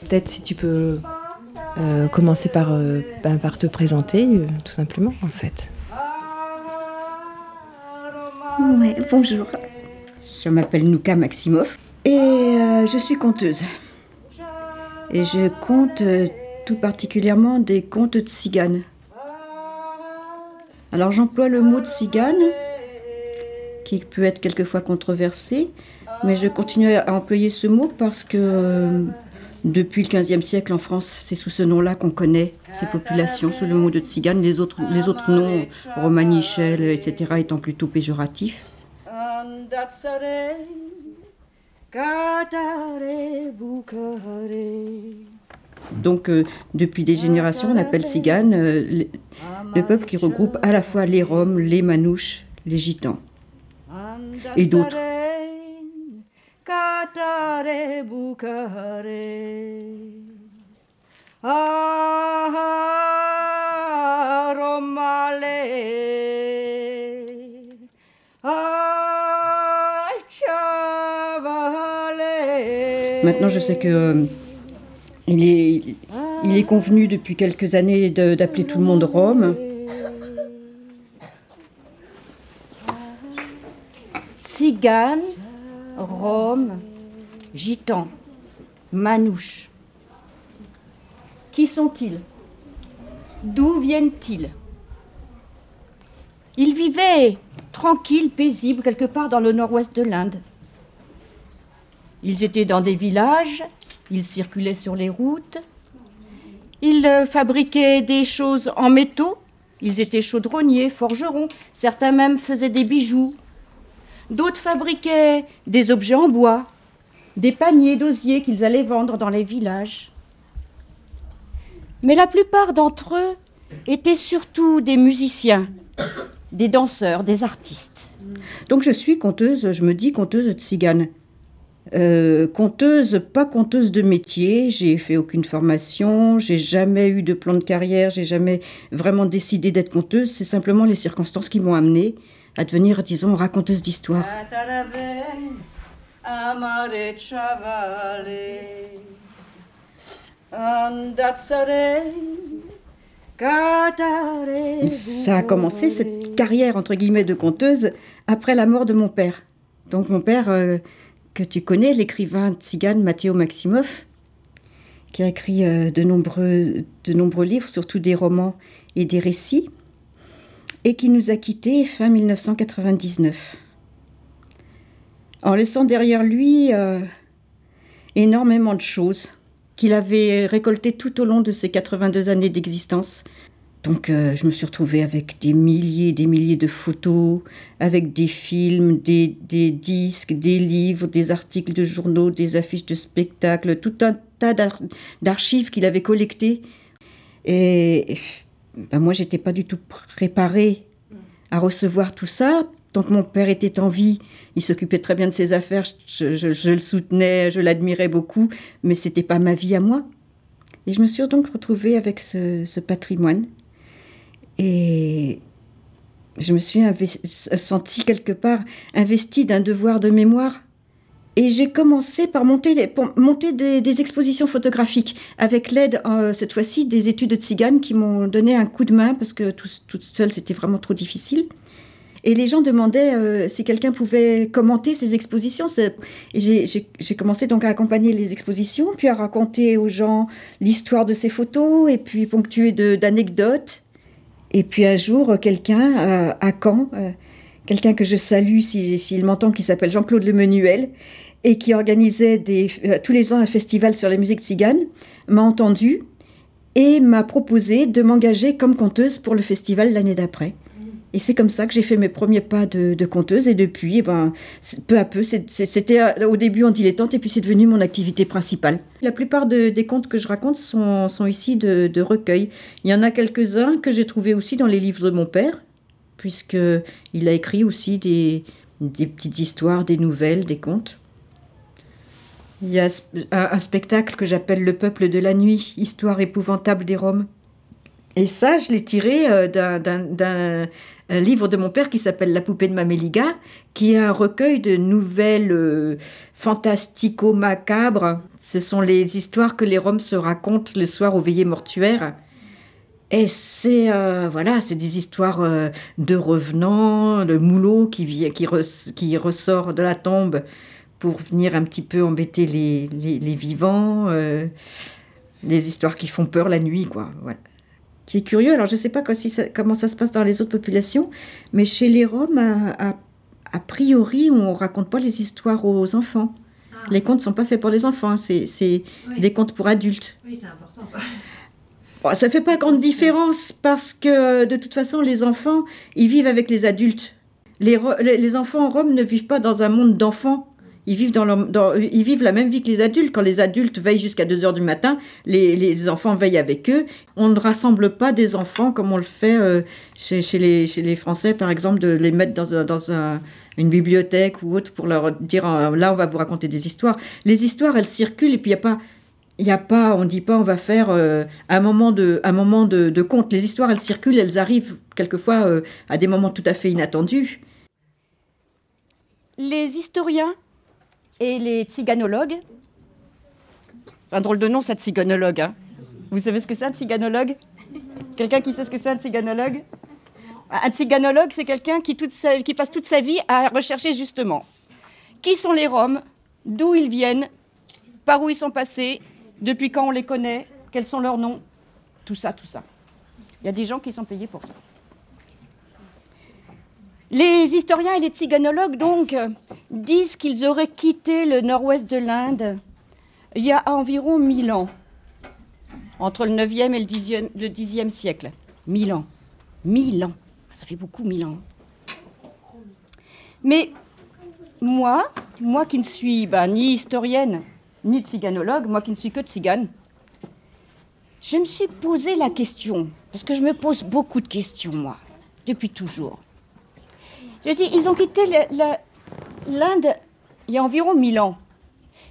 Peut-être si tu peux euh, commencer par, euh, ben, par te présenter, euh, tout simplement, en fait. Ouais, bonjour. Je m'appelle Nouka Maximov et je suis conteuse. Et je compte tout particulièrement des contes de tziganes. Alors j'emploie le mot de tzigane, qui peut être quelquefois controversé, mais je continue à employer ce mot parce que depuis le XVe siècle en France, c'est sous ce nom-là qu'on connaît ces populations, sous le mot de tzigane, les autres, les autres noms, romanichel, etc., étant plutôt péjoratifs. Donc, euh, depuis des générations, on appelle tzigane euh, le peuple qui regroupe à la fois les Roms, les Manouches, les Gitans et d'autres. Maintenant, je sais que euh, il est, il est convenu depuis quelques années d'appeler tout le monde Rome. Cigane, Rome, Gitan, Manouche. Qui sont-ils? D'où viennent-ils? Ils vivaient tranquilles, paisibles, quelque part dans le nord-ouest de l'Inde. Ils étaient dans des villages, ils circulaient sur les routes. Ils euh, fabriquaient des choses en métaux. Ils étaient chaudronniers, forgerons. Certains même faisaient des bijoux. D'autres fabriquaient des objets en bois, des paniers d'osier qu'ils allaient vendre dans les villages. Mais la plupart d'entre eux étaient surtout des musiciens, des danseurs, des artistes. Donc je suis conteuse, je me dis conteuse de tzigane. Euh, conteuse, pas conteuse de métier, j'ai fait aucune formation, j'ai jamais eu de plan de carrière, j'ai jamais vraiment décidé d'être conteuse, c'est simplement les circonstances qui m'ont amenée à devenir, disons, raconteuse d'histoire. Ça a commencé cette carrière entre guillemets de conteuse après la mort de mon père. Donc mon père euh, que tu connais, l'écrivain tzigane Matteo Maximov, qui a écrit euh, de, nombreux, de nombreux livres, surtout des romans et des récits, et qui nous a quittés fin 1999, en laissant derrière lui euh, énormément de choses qu'il avait récoltées tout au long de ses 82 années d'existence, donc euh, je me suis retrouvée avec des milliers et des milliers de photos, avec des films, des, des, disques, des livres, des articles de journaux, des affiches de spectacles, tout un tas d'archives qu'il avait collectées. Et ben moi, j'étais pas du tout préparée à recevoir tout ça. Tant que mon père était en vie, il s'occupait très bien de ses affaires, je, le soutenais, je l'admirais beaucoup, mais c'était pas ma vie à moi. Et je me suis donc retrouvée avec ce patrimoine et je me suis sentie quelque part investie d'un devoir de mémoire. Et j'ai commencé par monter, des, expositions photographiques avec l'aide, euh, cette fois-ci, des études de Tzigane qui m'ont donné un coup de main parce que toute seule, c'était vraiment trop difficile. Et les gens demandaient euh, si quelqu'un pouvait commenter ces expositions. J'ai commencé donc à accompagner les expositions, puis à raconter aux gens l'histoire de ces photos, et puis ponctuer d'anecdotes. Et puis un jour, quelqu'un euh, à Caen, euh, quelqu'un que je salue s'il m'entend, qui s'appelle Jean-Claude Lemenuel, et qui organisait euh, tous les ans un festival sur la musique tzigane, m'a entendu et m'a proposé de m'engager comme conteuse pour le festival l'année d'après. Et c'est comme ça que j'ai fait mes premiers pas de, conteuse. Et depuis, eh ben, peu à peu, c'était euh, au début en dilettante et puis c'est devenu mon activité principale. La plupart des contes que je raconte sont, ici de, de recueils. Il y en a quelques-uns que j'ai trouvés aussi dans les livres de mon père, puisqu'il a écrit aussi des, petites histoires, des nouvelles, des contes. Il y a un spectacle que j'appelle Le peuple de la nuit, histoire épouvantable des Roms Et ça, je l'ai tiré euh, d'un livre de mon père qui s'appelle La poupée de Maméliga, qui est un recueil de nouvelles euh, fantastico-macabres. Ce sont les histoires que les Roms se racontent le soir aux veillées mortuaires. Et c'est euh, voilà, c'est des histoires de revenants, le moulot qui, qui, qui ressort de la tombe pour venir un petit peu embêter les, les, vivants, des histoires qui font peur la nuit, quoi. Voilà. C'est curieux. Alors, je ne sais pas comment ça se passe dans les autres populations, mais chez les Roms, a, priori, on ne raconte pas les histoires aux enfants. Ah. Les contes ne sont pas faits pour les enfants, c'est des contes pour adultes. Oui, c'est important ça. Bon, ça fait pas grande différence parce que de toute façon, les enfants, ils vivent avec les adultes. Les, les enfants en Rome ne vivent pas dans un monde d'enfants. Ils vivent, la même vie que les adultes. Quand les adultes veillent jusqu'à 2 heures du matin, les, enfants veillent avec eux. On ne rassemble pas des enfants comme on le fait euh, chez, les, Français, par exemple, de les mettre dans, une bibliothèque ou autre pour leur dire euh, là, on va vous raconter des histoires. Les histoires, elles circulent et puis il n'y a pas. On dit pas, on va faire euh, un moment de, un conte. Les histoires, elles circulent, elles arrivent quelquefois à des moments tout à fait inattendus. Les historiens et les tziganologues. C'est un drôle de nom, ça, tziganologue. Hein. Vous savez ce que c'est un tziganologue Quelqu'un qui sait ce que c'est un tziganologue Un tziganologue, c'est quelqu'un qui, qui passe toute sa vie à rechercher justement qui sont les Roms, d'où ils viennent, par où ils sont passés, depuis quand on les connaît, quels sont leurs noms, tout ça, tout ça. Il y a des gens qui sont payés pour ça. Les historiens et les tziganologues, donc, disent qu'ils auraient quitté le nord-ouest de l'Inde il y a environ 1000 ans, entre le 9e et le 10e, le 10e siècle. 1000 ans. 1000 ans. Ça fait beaucoup, 1000 ans. Mais moi, moi qui ne suis bah, ni historienne, ni tsiganologue, moi qui ne suis que tzigane, je me suis posé la question, parce que je me pose beaucoup de questions, moi, depuis toujours. Je dis, ils ont quitté l'Inde il y a environ 1000 ans.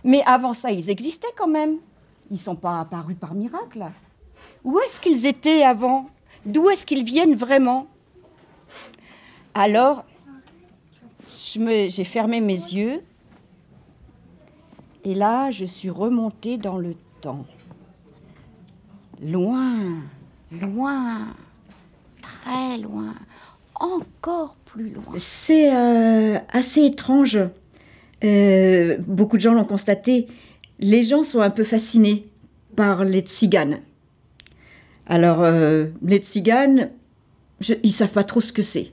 Mais avant ça, ils existaient quand même. Ils ne sont pas apparus par miracle. Où est-ce qu'ils étaient avant? D'où est-ce qu'ils viennent vraiment? Alors, j'ai fermé mes yeux et là, je suis remontée dans le temps. Loin, loin, très loin, encore plus loin. C'est euh, assez étrange. Euh, beaucoup de gens l'ont constaté. Les gens sont un peu fascinés par les tziganes. Alors, euh, les tziganes, ils savent pas trop ce que c'est.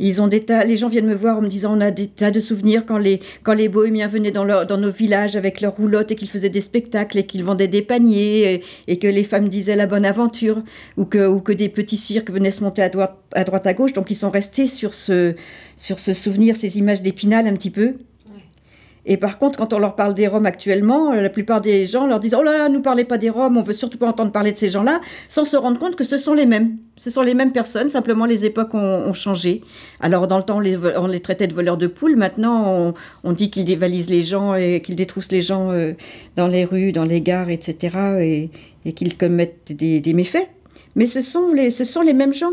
Ils ont des tas, les gens viennent me voir en me disant on a des tas de souvenirs quand les, quand les bohémiens venaient dans, dans nos villages avec leurs roulottes et qu'ils faisaient des spectacles et qu'ils vendaient des paniers et, que les femmes disaient la bonne aventure ou que, ou que des petits cirques venaient se monter à droite à, droite, à gauche. Donc ils sont restés sur ce, sur ce souvenir, ces images d'épinal un petit peu. Et par contre, quand on leur parle des Roms actuellement, euh, la plupart des gens leur disent Oh là là, ne parlez pas des Roms, on veut surtout pas entendre parler de ces gens-là, sans se rendre compte que ce sont les mêmes. Ce sont les mêmes personnes, simplement les époques ont, changé. Alors, dans le temps, on les, traitait de voleurs de poules. Maintenant, on, dit qu'ils dévalisent les gens et qu'ils détroussent les gens euh, dans les rues, dans les gares, etc. et, qu'ils commettent des, méfaits. Mais ce sont les, ce sont les mêmes gens.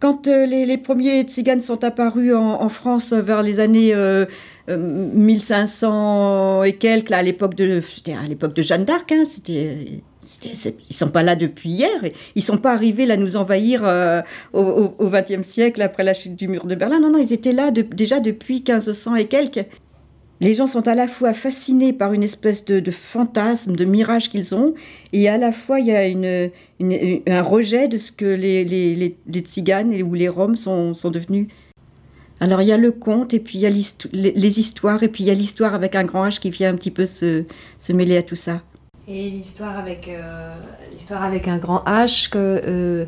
Quand euh, les, premiers tziganes sont apparus en, France vers les années 1500 euh, et quelques, à l'époque de, à l'époque de Jeanne d'Arc, hein, c'était, ils sont pas là depuis hier, ils sont pas arrivés là nous envahir euh, au XXe siècle après la chute du mur de Berlin. Non, non, ils étaient là déjà depuis 1500 et quelques. Les gens sont à la fois fascinés par une espèce de, fantasme, de mirage qu'ils ont, et à la fois il y a une, un rejet de ce que les, les, les, tziganes ou les roms sont, sont devenus. Alors il y a le conte, et puis il y a les, histoires, et puis il y a l'histoire avec un grand H qui vient un petit peu se, se mêler à tout ça. Et l'histoire avec, euh, l'histoire avec un grand H, que, euh,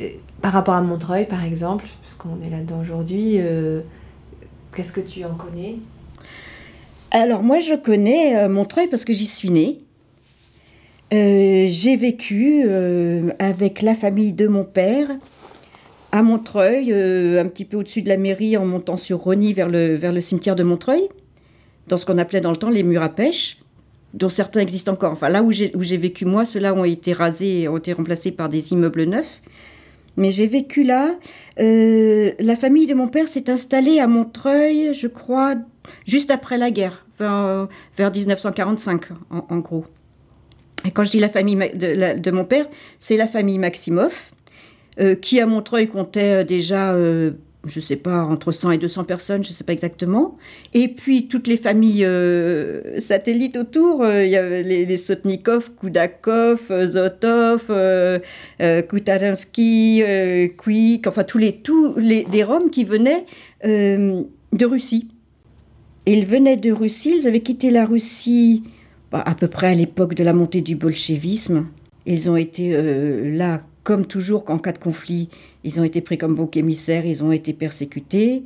euh, par rapport à Montreuil par exemple, parce qu'on est là-dedans aujourd'hui, qu'est-ce que tu en connais? Alors moi je connais euh, Montreuil parce que j'y suis née. Euh, j'ai vécu euh, avec la famille de mon père à Montreuil, un petit peu au-dessus de la mairie en montant sur Rony vers le, vers le cimetière de Montreuil, dans ce qu'on appelait dans le temps les murs à pêche. dont certains existent encore. Enfin, là où j'ai vécu moi, ceux-là ont été rasés ont été remplacés par des immeubles neufs. Mais j'ai vécu là. Euh, la famille de mon père s'est installée à Montreuil, je crois, juste après la guerre, vers, vers 1945, en, gros. Et quand je dis la famille de, de mon père, c'est la famille Maximoff, euh, qui à Montreuil comptait déjà euh, je ne sais pas, entre 100 et 200 personnes, je ne sais pas exactement. Et puis toutes les familles euh, satellites autour, euh, il y avait les, Sotnikov, Koudakov, euh, Zotov, euh, Koutarinsky, Quick, enfin tous les, tous les des Roms qui venaient de Russie. ils venaient de Russie, ils avaient quitté la Russie bah, à peu près à l'époque de la montée du bolchevisme. Ils ont été là comme toujours en cas de conflit, ils ont été pris comme bouc émissaires, ils ont été persécutés.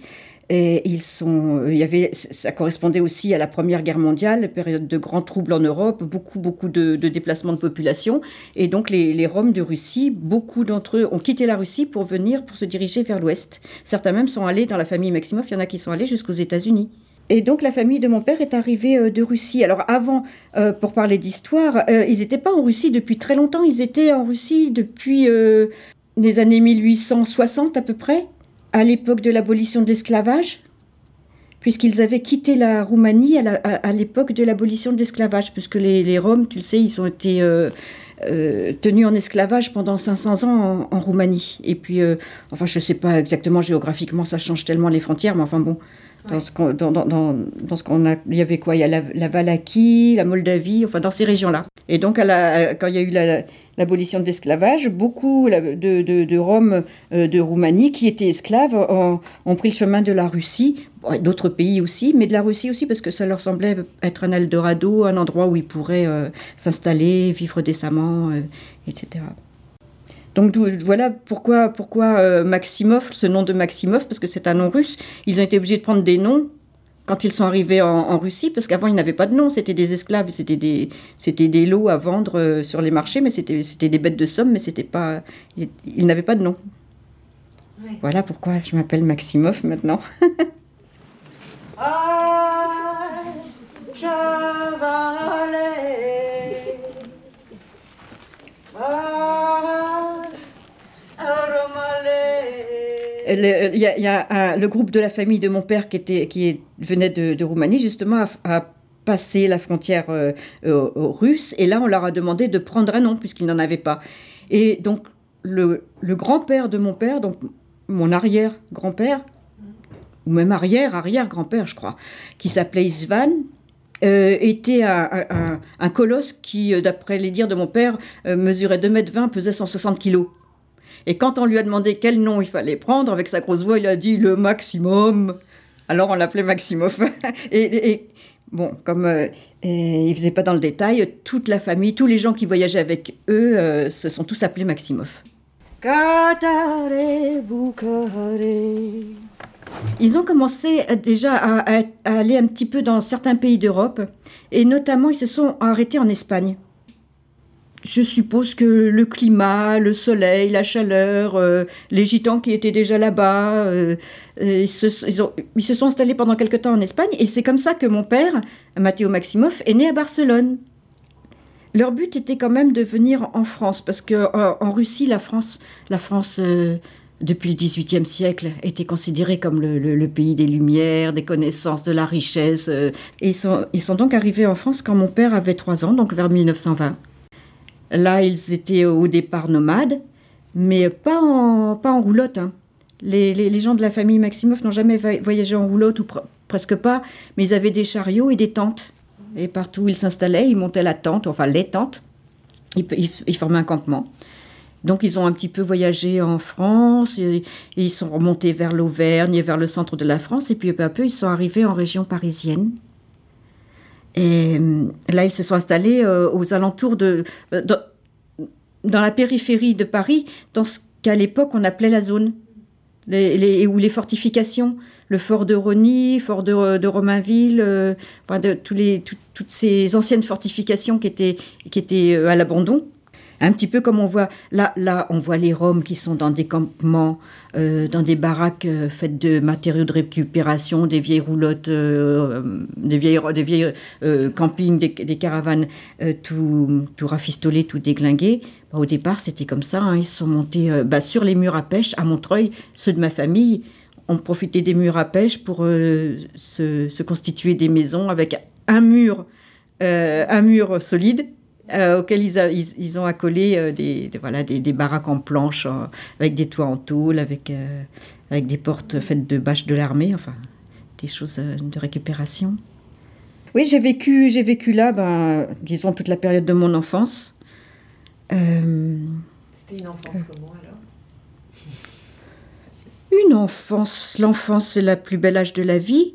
Et ils sont, il y avait, ça correspondait aussi à la Première Guerre mondiale, période de grands troubles en Europe, beaucoup, beaucoup de, déplacements de population. Et donc les, les Roms de Russie, beaucoup d'entre eux ont quitté la Russie pour venir, pour se diriger vers l'Ouest. Certains même sont allés dans la famille Maximov, il y en a qui sont allés jusqu'aux États-Unis. Et donc la famille de mon père est arrivée euh, de Russie. Alors avant, euh, pour parler d'histoire, euh, ils n'étaient pas en Russie depuis très longtemps. Ils étaient en Russie depuis les années 1860 à peu près, à l'époque de l'abolition de l'esclavage, puisqu'ils avaient quitté la Roumanie à l'époque de l'abolition de l'esclavage, puisque les, les, Roms, tu le sais, ils ont été tenus en esclavage pendant 500 ans en, Roumanie. Et puis, enfin, je ne sais pas exactement géographiquement, ça change tellement les frontières, mais enfin bon, dans, ce qu'on, dans, dans, dans, ce qu'on a, il y avait quoi? Il y a la, la, Valaquie, la Moldavie, enfin dans ces régions-là. Et donc, à la, quand il y a eu l'abolition de l'esclavage, beaucoup de, de, de Roms euh, de Roumanie qui étaient esclaves ont, ont, pris le chemin de la Russie, d'autres pays aussi, mais de la Russie aussi parce que ça leur semblait être un Eldorado, un endroit où ils pourraient euh, s'installer, vivre décemment, euh, etc. Donc voilà pourquoi, pourquoi euh, Maximov, ce nom de Maximov, parce que c'est un nom russe, ils ont été obligés de prendre des noms quand ils sont arrivés en, Russie, parce qu'avant ils n'avaient pas de nom, c'était des esclaves, c'était des, c'était des lots à vendre euh, sur les marchés, mais c'était, c'était des bêtes de somme, mais c'était pas, ils, n'avaient pas de nom. Voilà pourquoi je m'appelle Maximov maintenant. ah, Il y a, le groupe de la famille de mon père qui, était, qui venait de, Roumanie, justement, a, passé la frontière euh, aux, Russes. Et là, on leur a demandé de prendre un nom, puisqu'ils n'en avaient pas. Et donc, le, grand-père de mon père, donc mon arrière-grand-père, ou même arrière-arrière-grand-père, je crois, qui s'appelait Isvan, euh, était un, colosse qui, euh, d'après les dires de mon père, mesurait 2 mètres 20, pesait 160 kilos. Et quand on lui a demandé quel nom il fallait prendre, avec sa grosse voix, il a dit le maximum. Alors on l'appelait Maximov. et, bon, comme euh, il ne faisait pas dans le détail, toute la famille, tous les gens qui voyageaient avec eux euh, se sont tous appelés Maximov. Ils ont commencé déjà à, à, aller un petit peu dans certains pays d'Europe, et notamment ils se sont arrêtés en Espagne je suppose que le climat, le soleil, la chaleur, euh, les gitans qui étaient déjà là-bas, euh, ils, se, sont installés pendant quelque temps en Espagne et c'est comme ça que mon père, Matteo Maximoff, est né à Barcelone. Leur but était quand même de venir en France parce que en, Russie, la France, la France euh, depuis le XVIIIe siècle, était considérée comme le, pays des lumières, des connaissances, de la richesse. sont, ils sont donc arrivés en France quand mon père avait trois ans, donc vers 1920. Là, ils étaient au départ nomades, mais pas en, pas en roulotte. Hein. Les, gens de la famille Maximov n'ont jamais voyagé en roulotte, ou presque pas, mais ils avaient des chariots et des tentes. Et partout où ils s'installaient, ils montaient la tente, enfin les tentes, ils, formaient un campement. Donc ils ont un petit peu voyagé en France, ils sont remontés vers l'Auvergne et vers le centre de la France, et puis peu à peu ils sont arrivés en région parisienne. Et euh, là, ils se sont installés euh, aux alentours de. Euh, dans, la périphérie de Paris, dans ce qu'à l'époque on appelait la zone, les, les, où les fortifications, le fort de Rony, fort de, Romainville, enfin toutes ces anciennes fortifications qui étaient, qui étaient à l'abandon. Un petit peu comme on voit, là, là on voit les Roms qui sont dans des campements, euh, dans des baraques euh, faites de matériaux de récupération, des vieilles roulottes, des vieilles, des vieilles campings, des, caravanes, tout, tout rafistolé, tout déglingué. Bah, au départ, c'était comme ça, hein. ils se sont montés bah, sur les murs à pêche à Montreuil, ceux de ma famille ont profité des murs à pêche pour se, constituer des maisons avec un mur, un mur solide euh, auxquels ils, ils, ont accolé euh, des, voilà, des, des, baraques en planche euh, avec des toits en tôle, avec, avec des portes faites de bâches de l'armée, enfin des choses de récupération. Oui, j'ai vécu, j'ai vécu là, ben, disons, toute la période de mon enfance. C'était une enfance comment alors? Une enfance, l'enfance c'est le plus bel âge de la vie.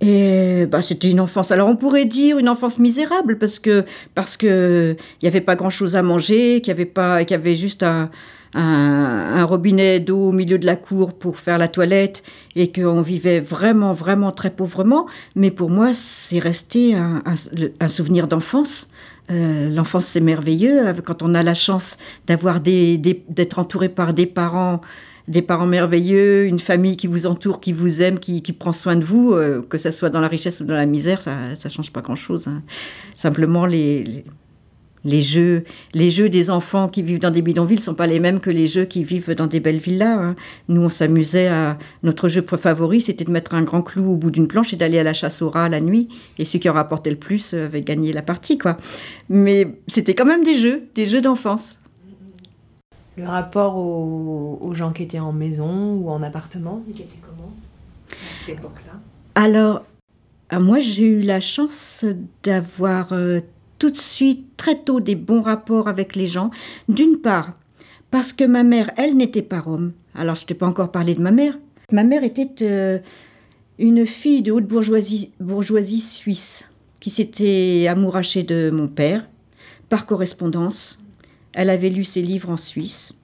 Et bah, c'était une enfance. Alors on pourrait dire une enfance misérable parce que parce que il y avait pas grand chose à manger, qu'il y avait pas, qu'il y avait juste un, un, robinet d'eau au milieu de la cour pour faire la toilette et qu'on vivait vraiment vraiment très pauvrement. Mais pour moi c'est resté un, un, souvenir d'enfance. Euh, l'enfance c'est merveilleux quand on a la chance d'avoir des, d'être entouré par des parents des parents merveilleux, une famille qui vous entoure, qui vous aime, qui, prend soin de vous, euh, que ce soit dans la richesse ou dans la misère, ça ne change pas grand-chose. Hein. Simplement, les, les, jeux, les jeux des enfants qui vivent dans des bidonvilles ne sont pas les mêmes que les jeux qui vivent dans des belles villas. Hein. Nous, on s'amusait à... Notre jeu favori, c'était de mettre un grand clou au bout d'une planche et d'aller à la chasse au rat la nuit. Et celui qui en rapportait le plus euh, avait gagné la partie, quoi. Mais c'était quand même des jeux, des jeux d'enfance le rapport aux, gens qui étaient en maison ou en appartement, il était comment à cette époque-là? Alors, euh, moi j'ai eu la chance d'avoir euh, tout de suite, très tôt, des bons rapports avec les gens. D'une part, parce que ma mère, elle, n'était pas rome. Alors, je ne t'ai pas encore parlé de ma mère. Ma mère était euh, une fille de haute bourgeoisie, bourgeoisie suisse qui s'était amourachée de mon père par correspondance elle avait lu ses livres en Suisse.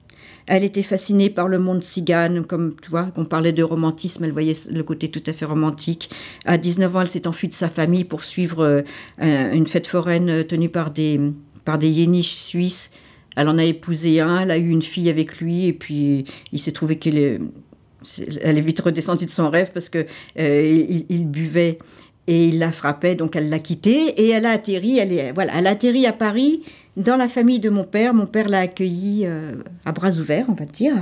Elle était fascinée par le monde cigane, comme tu vois, qu'on parlait de romantisme, elle voyait le côté tout à fait romantique. À 19 ans, elle s'est enfuie de sa famille pour suivre euh, une fête foraine tenue par des, par des yéniches suisses. Elle en a épousé un, elle a eu une fille avec lui, et puis il s'est trouvé qu'elle est, elle est vite redescendue de son rêve parce que euh, il, buvait et il la frappait, donc elle l'a quitté et elle a atterri, elle est, voilà, elle a atterri à Paris dans la famille de mon père. Mon père l'a accueilli euh, à bras ouverts, on va dire.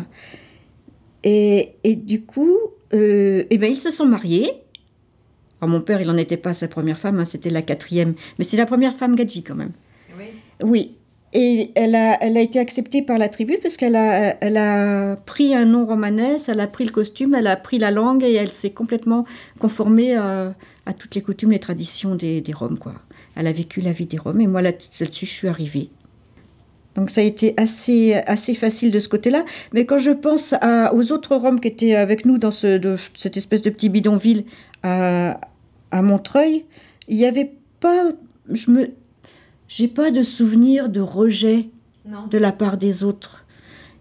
Et, et du coup, euh, eh ben, ils se sont mariés. Alors, mon père, il n'en était pas sa première femme, hein, c'était la quatrième. Mais c'est la première femme Gadji quand même. Oui. Oui. Et elle a, elle a été acceptée par la tribu parce qu'elle a, elle a pris un nom romanesque, elle a pris le costume, elle a pris la langue et elle s'est complètement conformée à, à, toutes les coutumes, les traditions des, des Roms. Quoi. Elle a vécu la vie des Roms et moi là-dessus je suis arrivée. Donc ça a été assez, assez facile de ce côté-là. Mais quand je pense aux autres Roms qui étaient avec nous dans ce, de, cette espèce de petit bidonville à, à Montreuil, il n'y avait pas... Je me, j'ai pas de souvenir de rejet de la part des autres.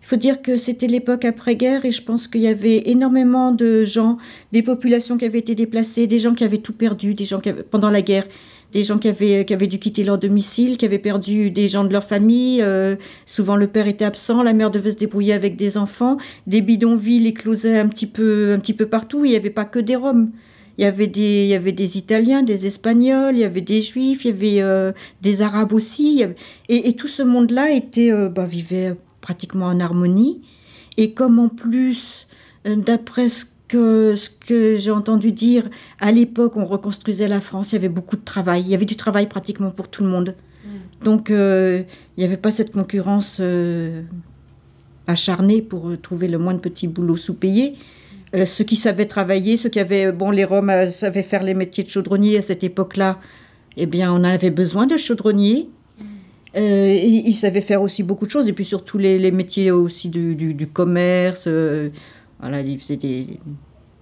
Il faut dire que c'était l'époque après-guerre et je pense qu'il y avait énormément de gens, des populations qui avaient été déplacées, des gens qui avaient tout perdu, des gens qui pendant la guerre, des gens qui avaient, qui avaient dû quitter leur domicile, qui avaient perdu des gens de leur famille. Euh, souvent, le père était absent, la mère devait se débrouiller avec des enfants. Des bidonvilles éclosaient un petit peu, un petit peu partout. Il n'y avait pas que des Roms. Il y, avait des, il y avait des Italiens, des Espagnols, il y avait des Juifs, il y avait euh, des Arabes aussi. Et, tout ce monde-là était, euh, bah, vivait pratiquement en harmonie. Et comme en plus, d'après ce ce que j'ai entendu dire, à l'époque, on reconstruisait la France, il y avait beaucoup de travail. Il y avait du travail pratiquement pour tout le monde. Mm. Donc, euh, il n'y avait pas cette concurrence euh, acharnée pour euh, trouver le moins de petits boulots sous-payés. ceux qui savaient travailler, ceux qui avaient, bon, les Roms savaient faire les métiers de chaudronnier à cette époque-là, eh bien, on avait besoin de chaudronniers. Mm. ils savaient faire aussi beaucoup de choses, et puis surtout les, les métiers aussi du, du, du commerce, voilà, ils faisaient des.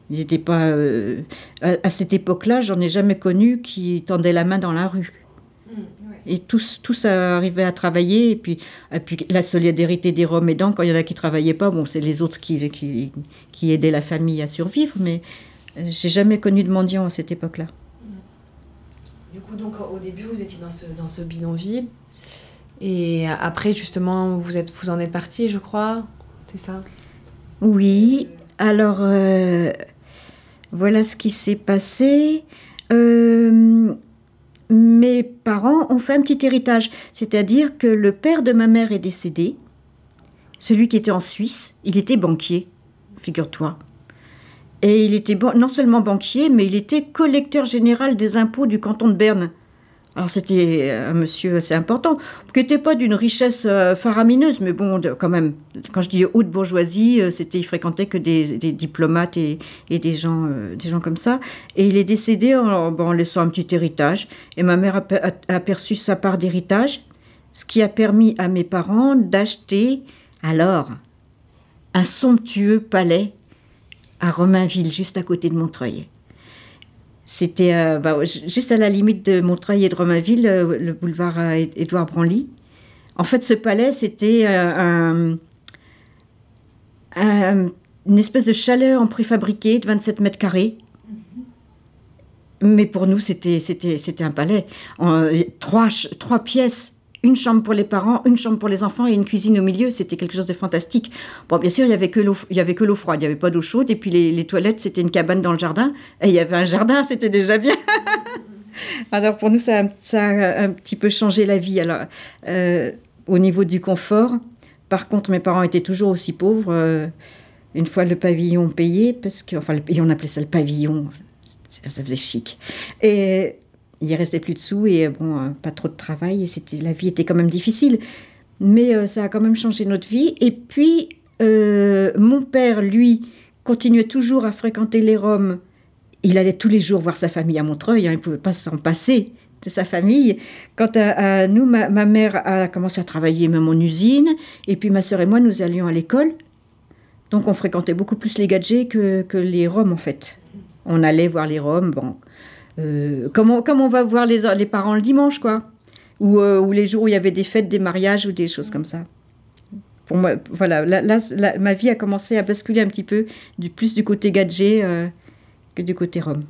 Ils n'étaient pas. Euh, à, cette époque-là, j'en ai jamais connu qui tendaient la main dans la rue. Mmh, et tous, tous arrivaient à travailler. Et puis, et puis la solidarité des Roms aidant, quand il y en a qui ne travaillaient pas, bon, c'est les autres qui, qui, qui, aidaient la famille à survivre. Mais j'ai jamais connu de mendiants à cette époque-là. Mmh. Du coup, donc, au début, vous étiez dans ce, dans ce bidonville. Et après, justement, vous, êtes, vous en êtes parti, je crois. C'est ça? Oui. Alors, euh, voilà ce qui s'est passé. Euh, mes parents ont fait un petit héritage. C'est-à-dire que le père de ma mère est décédé. Celui qui était en Suisse, il était banquier, figure-toi. Et il était non seulement banquier, mais il était collecteur général des impôts du canton de Berne. Alors c'était un monsieur assez important, qui n'était pas d'une richesse euh, faramineuse, mais bon, quand même, quand je dis haute bourgeoisie, euh, c'était, il fréquentait que des, diplomates et, des, gens, euh, des gens comme ça. Et il est décédé en, laissant un petit héritage. Et ma mère a, a perçu sa part d'héritage, ce qui a permis à mes parents d'acheter, alors, un somptueux palais à Romainville, juste à côté de Montreuil. C'était euh, bah, juste à la limite de Montreuil et de Romainville, euh, le boulevard euh, Édouard Branly. En fait, ce palais, c'était une espèce de chalet en préfabriqué de 27 mètres carrés. Mais pour nous, c'était un palais. En, trois, trois pièces une chambre pour les parents, une chambre pour les enfants et une cuisine au milieu. C'était quelque chose de fantastique. Bon, bien sûr, il y avait que l'eau, il y avait l'eau froide, il n'y avait pas d'eau chaude. Et puis les, toilettes, c'était une cabane dans le jardin. Et il y avait un jardin, c'était déjà bien. Alors pour nous, ça, ça, a un petit peu changé la vie. Alors, euh, au niveau du confort, par contre, mes parents étaient toujours aussi pauvres. Euh, une fois le pavillon payé, parce que, enfin, on appelait ça le pavillon, ça faisait chic. Et il restait plus de sous et bon, euh, pas trop de travail et c'était la vie était quand même difficile. Mais euh, ça a quand même changé notre vie. Et puis euh, mon père, lui, continuait toujours à fréquenter les Roms. Il allait tous les jours voir sa famille à Montreuil. Hein, il ne pouvait pas s'en passer de sa famille. Quant à, nous, ma, mère a commencé à travailler même en usine. Et puis ma sœur et moi, nous allions à l'école. Donc on fréquentait beaucoup plus les gadgets que, que les Roms en fait. On allait voir les Roms. Bon, euh, comme, on, va voir les, les parents le dimanche, quoi? Euh, ou, les jours où il y avait des fêtes, des mariages ou des choses comme ça. Pour moi, voilà, là, ma vie a commencé à basculer un petit peu du, plus du côté gadget euh, que du côté Rome.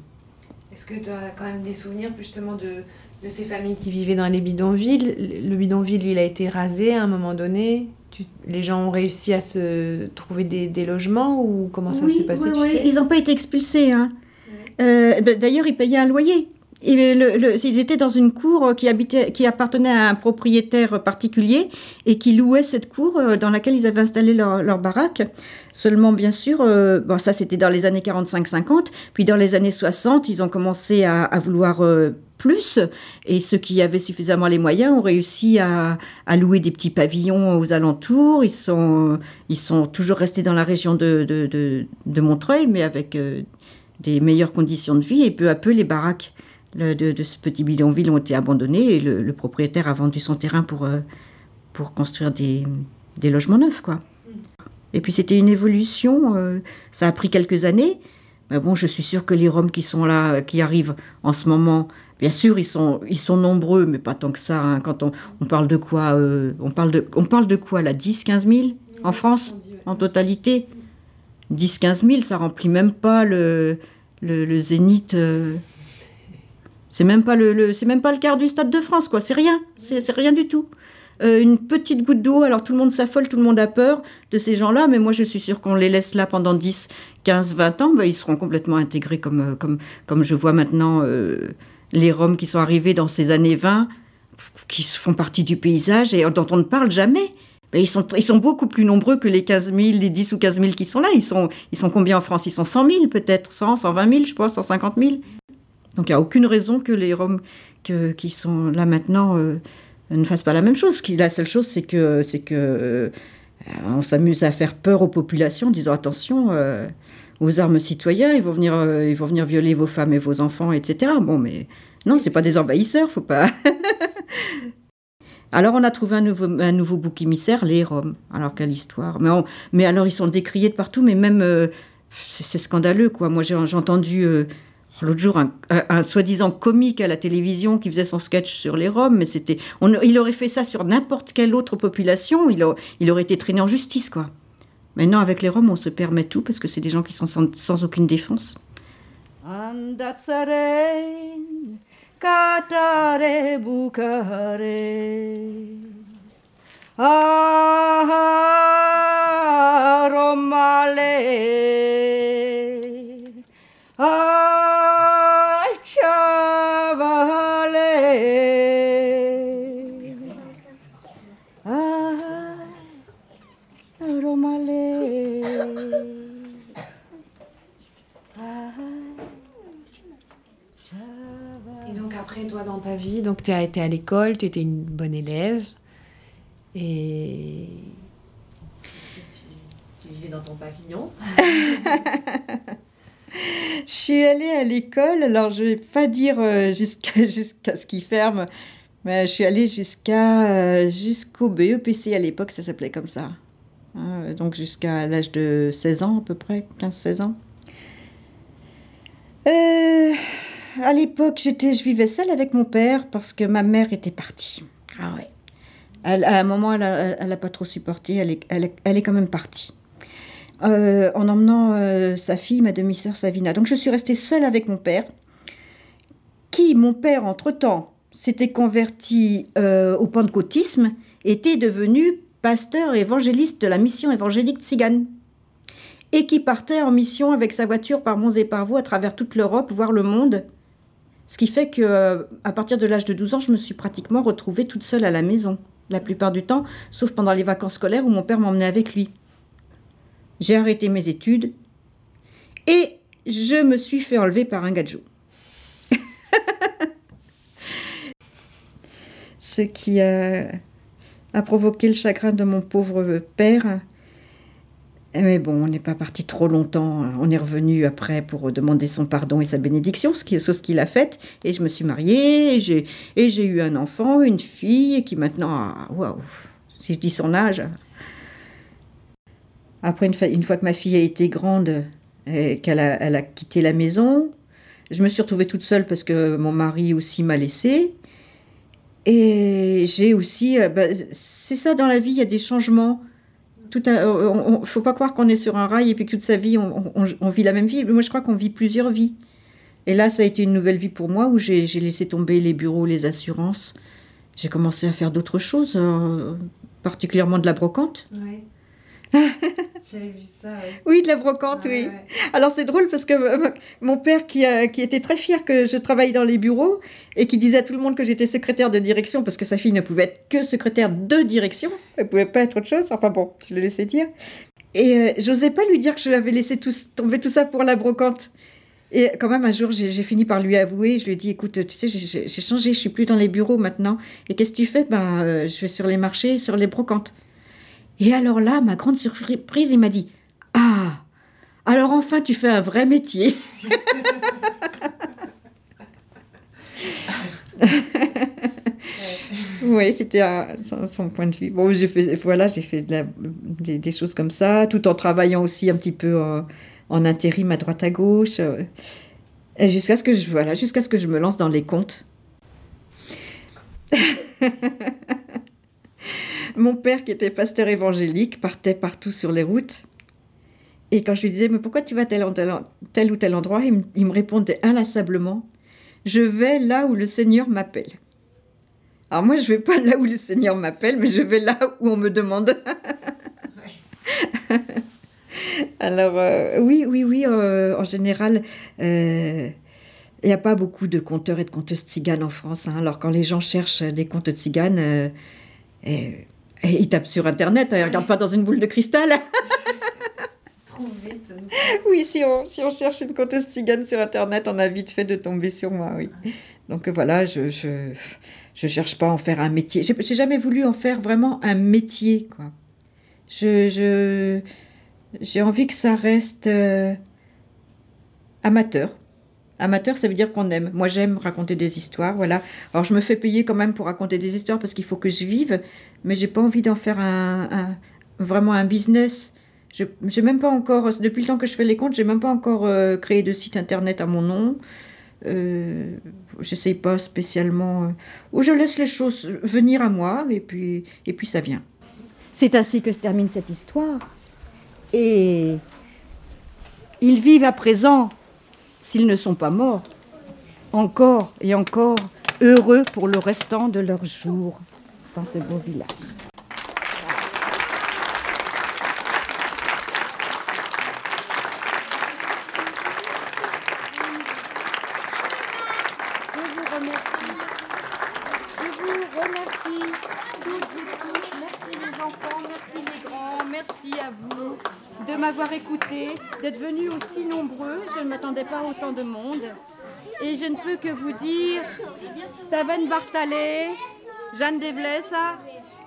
Est-ce que tu as quand même des souvenirs justement de, de, ces familles qui vivaient dans les bidonvilles? Le bidonville, il a été rasé à un moment donné? Les gens ont réussi à se trouver des, logements ou comment ça s'est passé Ils n'ont pas été expulsés. Hein. Euh, ben, d'ailleurs, ils payaient un loyer. Ils étaient dans une cour qui, habitait, qui appartenait à un propriétaire particulier et qui louait cette cour euh, dans laquelle ils avaient installé leur, baraque. Seulement, bien sûr, euh, ça c'était dans les années 45-50, puis dans les années 60, ils ont commencé à, vouloir plus et ceux qui avaient suffisamment les moyens ont réussi à, louer des petits pavillons aux alentours. Ils sont, toujours restés dans la région de, Montreuil, mais avec des meilleures conditions de vie. Et peu à peu, les baraques de, ce petit bidonville ont été abandonnées et le, propriétaire a vendu son terrain pour, euh, pour construire des, des, logements neufs. quoi. Et puis c'était une évolution, euh, ça a pris quelques années. Mais bon, je suis sûre que les Roms qui sont là, qui arrivent en ce moment, bien sûr, ils sont, ils sont nombreux, mais pas tant que ça. Hein. Quand on, on, parle de quoi euh, on, parle de, on parle de quoi là 10, 15 000 en France, en totalité? 10-15 000, ça remplit même pas le, le, zénith. Euh. c'est même pas le, c'est même pas le quart du stade de France, quoi. C'est rien, c'est rien du tout. Euh, une petite goutte d'eau, alors tout le monde s'affole, tout le monde a peur de ces gens-là, mais moi je suis sûre qu'on les laisse là pendant 10, 15, 20 ans, bah, ils seront complètement intégrés comme, euh, comme, comme je vois maintenant les Roms qui sont arrivés dans ces années 20, qui font partie du paysage et dont on ne parle jamais. Ben, ils, sont, ils sont beaucoup plus nombreux que les 15 000, les 10 ou 15 000 qui sont là. Ils sont, ils sont combien en France? Ils sont 100 000 peut-être, 100, 120 000, je pense, 150 000. Donc il n'y a aucune raison que les Roms que, qui sont là maintenant euh, ne fassent pas la même chose. La seule chose, c'est que, c'est que euh, on s'amuse à faire peur aux populations en disant attention euh, aux armes citoyens, ils vont, venir, ils vont venir violer vos femmes et vos enfants, etc. Bon, mais non, c'est pas des envahisseurs, faut pas. Alors on a trouvé un nouveau, bouc émissaire, les Roms. Alors quelle histoire. Mais, alors ils sont décriés de partout, mais même euh, c'est scandaleux quoi. Moi j'ai entendu euh, l'autre jour un, soi-disant comique à la télévision qui faisait son sketch sur les Roms, mais c'était, il aurait fait ça sur n'importe quelle autre population, il, aurait été traîné en justice quoi. Maintenant avec les Roms on se permet tout parce que c'est des gens qui sont sans, sans aucune défense. Bukare Romale. Romale. Et donc après, toi, dans ta vie, donc tu as été à l'école, tu étais une bonne élève. Et tu, tu vivais dans ton pavillon. Je suis allée à l'école, alors je vais pas dire euh, jusqu'à ce qu'il ferme, mais je suis allée jusqu'à euh, jusqu'au BEPC à l'époque, ça s'appelait comme ça. Hein, donc jusqu'à l'âge de 16 ans à peu près, 15-16 ans. Euh, à l'époque, j'étais, je vivais seule avec mon père parce que ma mère était partie. Ah ouais. À un moment, elle a, elle a pas trop supporté, elle est, elle elle est quand même partie. Euh, en emmenant euh, sa fille, ma demi-sœur Savina. Donc je suis restée seule avec mon père, qui, mon père, entre-temps, s'était converti euh, au pentecôtisme, était devenu pasteur évangéliste de la mission évangélique tzigane, et qui partait en mission avec sa voiture par monts et par vaux à travers toute l'Europe, voir le monde. Ce qui fait que, à partir de l'âge de 12 ans, je me suis pratiquement retrouvée toute seule à la maison, la plupart du temps, sauf pendant les vacances scolaires où mon père m'emmenait avec lui. J'ai arrêté mes études et je me suis fait enlever par un gadjo. Ce qui a, a provoqué le chagrin de mon pauvre père. Mais bon, on n'est pas parti trop longtemps. On est revenu après pour demander son pardon et sa bénédiction, ce chose qu'il a faite. Et je me suis mariée, et j'ai, eu un enfant, une fille, qui maintenant waouh, si je dis son âge, après, une fois, que ma fille a été grande qu'elle a, elle a quitté la maison, je me suis retrouvée toute seule parce que mon mari aussi m'a laissée. Et j'ai aussi. euh, bah, c'est ça dans la vie, il y a des changements. Tout un- on, on- faut pas croire qu'on est sur un rail et puis que toute sa vie, on, on- vit la même vie. Moi, je crois qu'on vit plusieurs vies. Et là, ça a été une nouvelle vie pour moi où j'ai laissé tomber les bureaux, les assurances. J'ai commencé à faire d'autres choses, euh, particulièrement de la brocante. J'avais vu ça, ouais. Oui, de la brocante, oui. Ouais. Alors c'est drôle parce que euh, mon père qui, a- qui était très fier que je travaille dans les bureaux et qui disait à tout le monde que j'étais secrétaire de direction parce que sa fille ne pouvait être que secrétaire de direction, elle pouvait pas être autre chose, enfin bon, je l'ai laissé dire. Et euh, j'osais pas lui dire que je lui avais laissé tout, tomber tout ça pour la brocante. Et quand même un jour j'ai fini par lui avouer, je lui ai dit écoute tu sais j'ai changé, je suis plus dans les bureaux maintenant et qu'est-ce que tu fais? Ben euh, je vais sur les marchés, sur les brocantes. Et alors là, ma grande surprise, il m'a dit Ah, alors enfin tu fais un vrai métier. oui, c'était son, point de vue. Bon, j'ai fait, voilà, j'ai fait des, choses comme ça, tout en travaillant aussi un petit peu euh, en intérim à droite à gauche, euh, jusqu'à ce voilà, jusqu'à ce que je me lance dans les comptes. Mon père, qui était pasteur évangélique, partait partout sur les routes. Et quand je lui disais, mais pourquoi tu vas tel, en- tel, ou tel endroit, il, me- il me répondait inlassablement, je vais là où le Seigneur m'appelle. Alors moi, je vais pas là où le Seigneur m'appelle, mais je vais là où on me demande. Alors euh, oui, oui, oui, euh, en général, euh, il n'y a pas beaucoup de conteurs et de conteuses tziganes en France. hein. Alors quand les gens cherchent des contes tziganes, euh, et- et ils tapent sur Internet, hein, ils ne regardent pas dans une boule de cristal. Trouve vite. Oui, si on, si on cherche une conteuse tzigane sur Internet, on a vite fait de tomber sur moi, oui. Donc euh, voilà, je je, je cherche pas à en faire un métier. J'ai j'ai jamais voulu en faire vraiment un métier, quoi. Je, je, j'ai envie que ça reste euh, amateur. Amateur, ça veut dire qu'on aime. Moi, j'aime raconter des histoires, voilà. Alors, je me fais payer quand même pour raconter des histoires parce qu'il faut que je vive, mais j'ai pas envie d'en faire un, vraiment un business. Je même pas encore, depuis le temps que je fais les comptes, j'ai même pas encore euh, créé de site internet à mon nom. Euh, J'essaye pas spécialement. euh, ou je laisse les choses venir à moi et puis, et puis ça vient. C'est ainsi que se termine cette histoire. Et ils vivent à présent, s'ils ne sont pas morts, encore et encore heureux pour le restant de leurs jours dans ce beau village. M'attendais pas autant de monde. Et je ne peux que vous dire, Taven Bartalet, Jeanne Devlessa.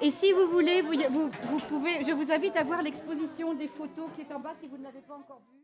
Et si vous voulez, vous pouvez, je vous invite à voir l'exposition des photos qui est en bas si vous ne l'avez pas encore vue.